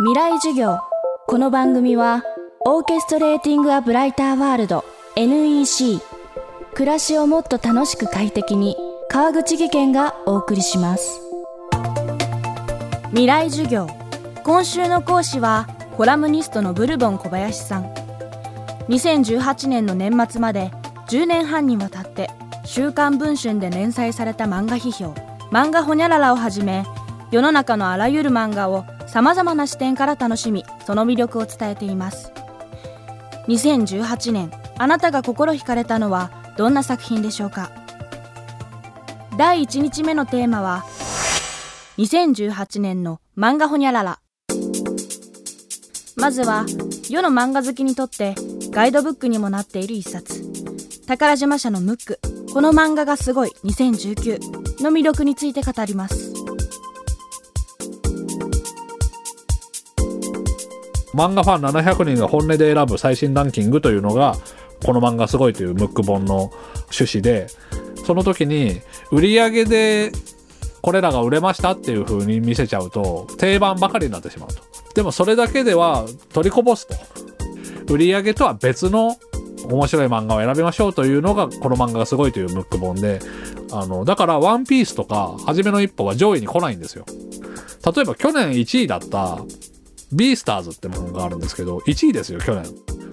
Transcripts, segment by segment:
未来授業。この番組はオーケストレーティング・ア・ブライター・ワールド NEC 暮らしをもっと楽しく快適に川口義賢がお送りします。未来授業。今週の講師はコラムニストのブルボン小林さん。2018年の年末まで10年半にわたって「週刊文春」で連載された漫画批評「漫画ほにゃらら」をはじめ世の中のあらゆる漫画をさまざまな視点から楽しみその魅力を伝えています。2018年あなたが心惹かれたのはどんな作品でしょうか？第1日目のテーマは2018年の漫画ほにゃららまずは世の漫画好きにとってガイドブックにもなっている一冊。宝島社のムック。この漫画がすごい2019の魅力について語ります。漫画ファン700人が本音で選ぶ最新ランキングというのがこの漫画すごいというムック本の趣旨でその時に売り上げでこれらが売れましたっていう風に見せちゃうと定番ばかりになってしまうと。でもそれだけでは取りこぼすと売り上げとは別の面白い漫画を選びましょうというのがこの漫画がすごいというムック本であのだからワンピースとか初めの一歩は上位に来ないんですよ。例えば去年1位だったビースターズってものがあるんですけど、1位ですよ、去年。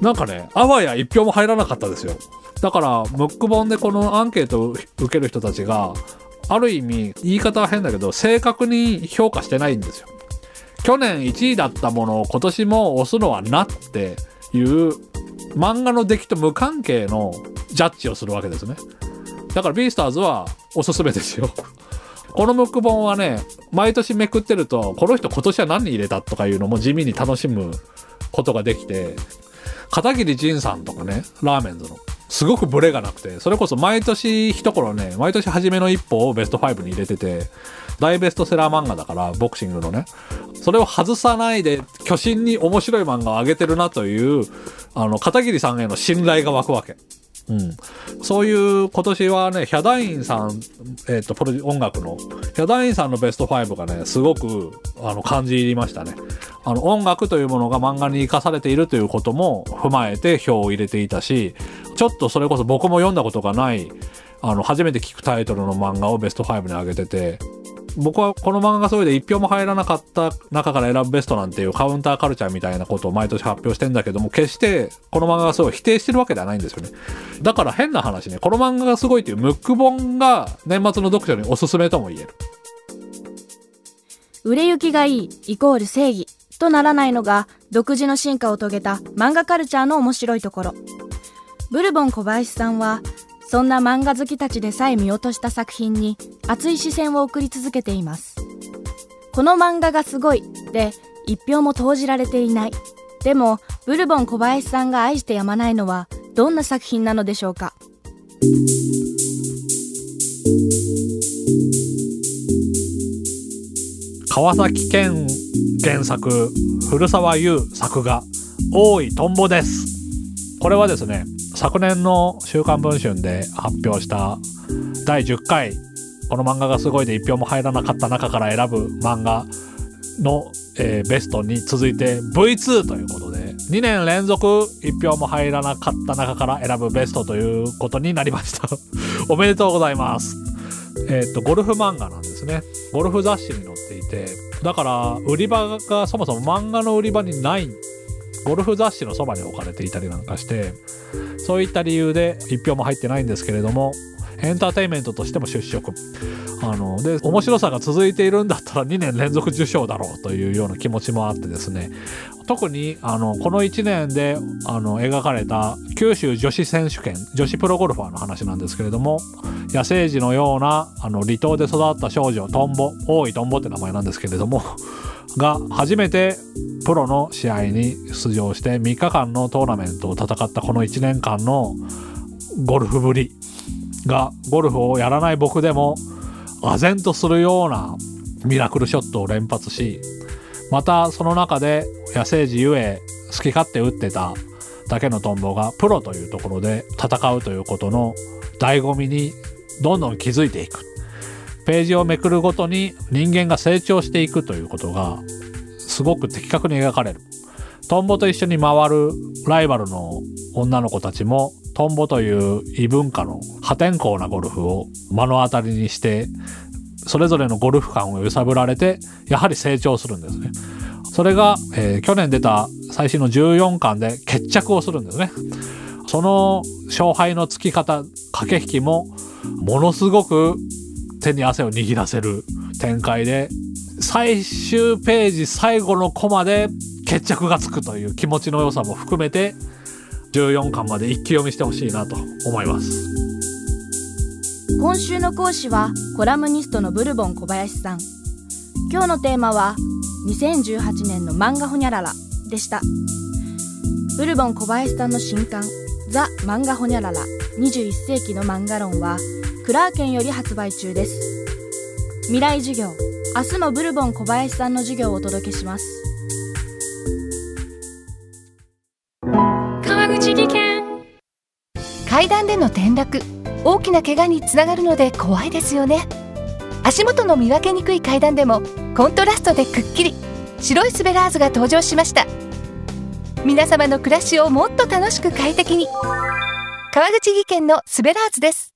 なんかね、あわや1票も入らなかったですよ。だから、ムック本でこのアンケートを受ける人たちが、ある意味、言い方は変だけど、正確に評価してないんですよ。去年1位だったものを今年も押すのはなっていう、漫画の出来と無関係のジャッジをするわけですね。だからビースターズはおすすめですよ。このムック本はね、毎年めくってると、この人今年は何入れたとかいうのも地味に楽しむことができて、片桐仁さんとかね、ラーメンズの。すごくブレがなくて、それこそ毎年一頃ね、毎年初めの一歩をベスト5に入れてて、大ベストセラー漫画だから、ボクシングのね。それを外さないで、巨神に面白い漫画を上げてるなという、あの、片桐さんへの信頼が湧くわけ。うん、そういう今年はね、ヒャダインさん、えっ、ー、と、プロ音楽の、ヒャダインさんのベスト5がね、すごく、あの、感じ入りましたね。あの、音楽というものが漫画に生かされているということも踏まえて票を入れていたし、ちょっとそれこそ僕も読んだことがない、あの、初めて聞くタイトルの漫画をベスト5に上げてて、僕はこの漫画がそれで1票も入らなかった中から選ぶベストなんていうカウンターカルチャーみたいなことを毎年発表してんだけども、決してこの漫画がすごい否定してるわけではないんですよね。だから変な話ね、この漫画がすごいっていうムック本が年末の読書におすすめとも言える。売れ行きがいいイコール正義とならないのが独自の進化を遂げた漫画カルチャーの面白いところ。ブルボン小林さんはそんな漫画好きたちでさえ見落とした作品に熱い視線を送り続けています。この漫画がすごいで一票も投じられていない。でも、ブルボン小林さんが愛してやまないのはどんな作品なのでしょうか？川崎健原作古澤優作画大井とんぼですこれはですね昨年の週刊文春で発表した第10回この漫画がすごいで1票も入らなかった中から選ぶ漫画の、えー、ベストに続いて V2 ということで2年連続1票も入らなかった中から選ぶベストということになりました。おめでとうございます。えっ、とゴルフ漫画なんですね。ゴルフ雑誌に載っていてだから売り場がそもそも漫画の売り場にないゴルフ雑誌のそばに置かれていたりなんかしてそういった理由で1票も入ってないんですけれどもエンターテインメントとしても出色あので面白さが続いているんだったら2年連続受賞だろうというような気持ちもあってですね。特にあのこの1年であの描かれた九州女子選手権女子プロゴルファーの話なんですけれども野生児のようなあの離島で育った少女トンボ大井トンボって名前なんですけれどもが初めてプロの試合に出場して3日間のトーナメントを戦ったこの1年間のゴルフぶりがゴルフをやらない僕でも唖然とするようなミラクルショットを連発しまたその中で野生児ゆえ好き勝手打ってただけのトンボがプロというところで戦うということの醍醐味にどんどん気づいていく。ページをめくるごとに人間が成長していくということがすごく的確に描かれる。トンボと一緒に回るライバルの女の子たちもトンボという異文化の破天荒なゴルフを目の当たりにしてそれぞれのゴルフ感を揺さぶられてやはり成長するんですね。それが、えー、去年出た最新の14巻で決着をするんですね。その勝敗のつき方駆け引きもものすごく手に汗を握らせる展開で最終ページ最後のコマで決着がつくという気持ちの良さも含めて14巻まで一気読みしてほしいなと思います。今週の講師はコラムニストのブルボン小林さん。今日のテーマは2018年の漫画ほにゃららでした。ブルボン小林さんの新刊ザ・漫画ほにゃらら21世紀の漫画論はクラーケンより発売中です。未来授業。明日もブルボン小林さんの授業をお届けします。川口技研。階段での転落。大きな怪我につながるので怖いですよね。足元の見分けにくい階段でもコントラストでくっきり。白いスベラーズが登場しました。皆様の暮らしをもっと楽しく快適に。川口技研のスベラーズです